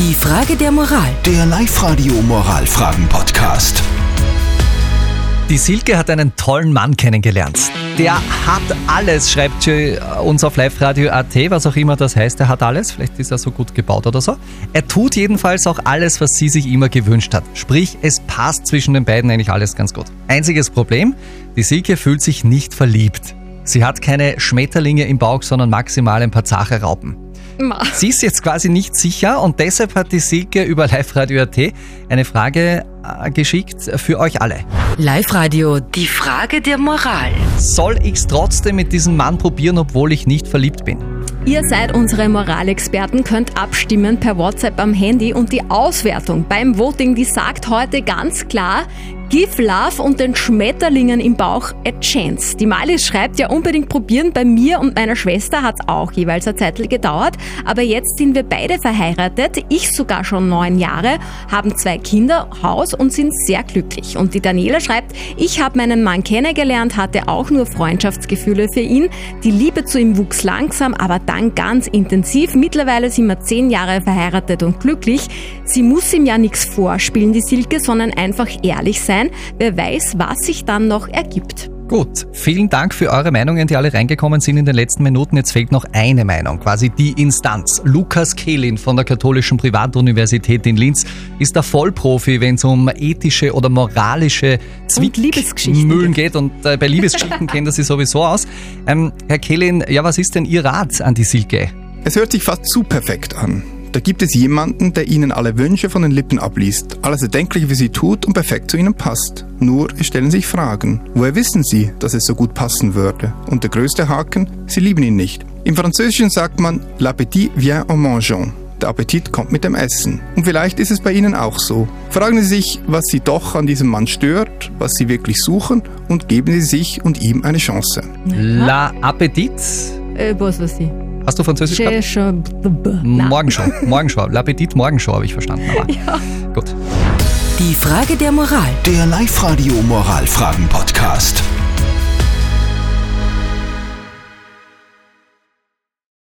Die Frage der Moral. Der Live-Radio Moralfragen-Podcast. Die Silke hat einen tollen Mann kennengelernt. Der hat alles, schreibt sie uns auf liveradio.at, was auch immer das heißt. Er hat alles. Vielleicht ist er so gut gebaut oder so. Er tut jedenfalls auch alles, was sie sich immer gewünscht hat. Sprich, es passt zwischen den beiden eigentlich alles ganz gut. Einziges Problem, die Silke fühlt sich nicht verliebt. Sie hat keine Schmetterlinge im Bauch, sondern maximal ein paar zache Raupen. Ma. Sie ist jetzt quasi nicht sicher und deshalb hat die Silke über Live-Radio.at eine Frage äh, geschickt für euch alle. Live-Radio. Die Frage der Moral. Soll ich's trotzdem mit diesem Mann probieren, obwohl ich nicht verliebt bin? Ihr seid unsere Moralexperten, könnt abstimmen per WhatsApp am Handy und die Auswertung beim Voting, die sagt heute ganz klar, Give Love und den Schmetterlingen im Bauch a chance. Die Malis schreibt ja unbedingt probieren. Bei mir und meiner Schwester hat's auch jeweils eine Zeit gedauert. Aber jetzt sind wir beide verheiratet. Ich sogar schon neun Jahre, haben zwei Kinder, Haus und sind sehr glücklich. Und die Daniela schreibt, ich habe meinen Mann kennengelernt, hatte auch nur Freundschaftsgefühle für ihn. Die Liebe zu ihm wuchs langsam, aber dann ganz intensiv. Mittlerweile sind wir zehn Jahre verheiratet und glücklich. Sie muss ihm ja nichts vorspielen, die Silke, sondern einfach ehrlich sein. Wer weiß, was sich dann noch ergibt. Gut, vielen Dank für eure Meinungen, die alle reingekommen sind in den letzten Minuten. Jetzt fehlt noch eine Meinung, quasi die Instanz. Lukas Kehlin von der Katholischen Privatuniversität in Linz ist der Vollprofi, wenn es um ethische oder moralische Zwickmühlen geht. Und äh, bei Liebesgeschichten kennt er sich sowieso aus. Ähm, Herr Kehlin, ja, was ist denn Ihr Rat an die Silke? Es hört sich fast zu perfekt an. Da gibt es jemanden, der ihnen alle Wünsche von den Lippen abliest, alles Erdenkliche für sie tut und perfekt zu ihnen passt. Nur es stellen sich Fragen. Woher wissen sie, dass es so gut passen würde? Und der größte Haken, sie lieben ihn nicht. Im Französischen sagt man, l'appétit vient en mangeant. Der Appetit kommt mit dem Essen. Und vielleicht ist es bei Ihnen auch so. Fragen Sie sich, was Sie doch an diesem Mann stört, was Sie wirklich suchen und geben Sie sich und ihm eine Chance. La Appetit. Äh, was weiß ich. Hast du Französisch gehabt? Morgenschau. Morgenschau. L'Appetit Morgenschau habe ich verstanden. Aber gut. Die Frage der Moral. Der Live-Radio Moralfragen-Podcast.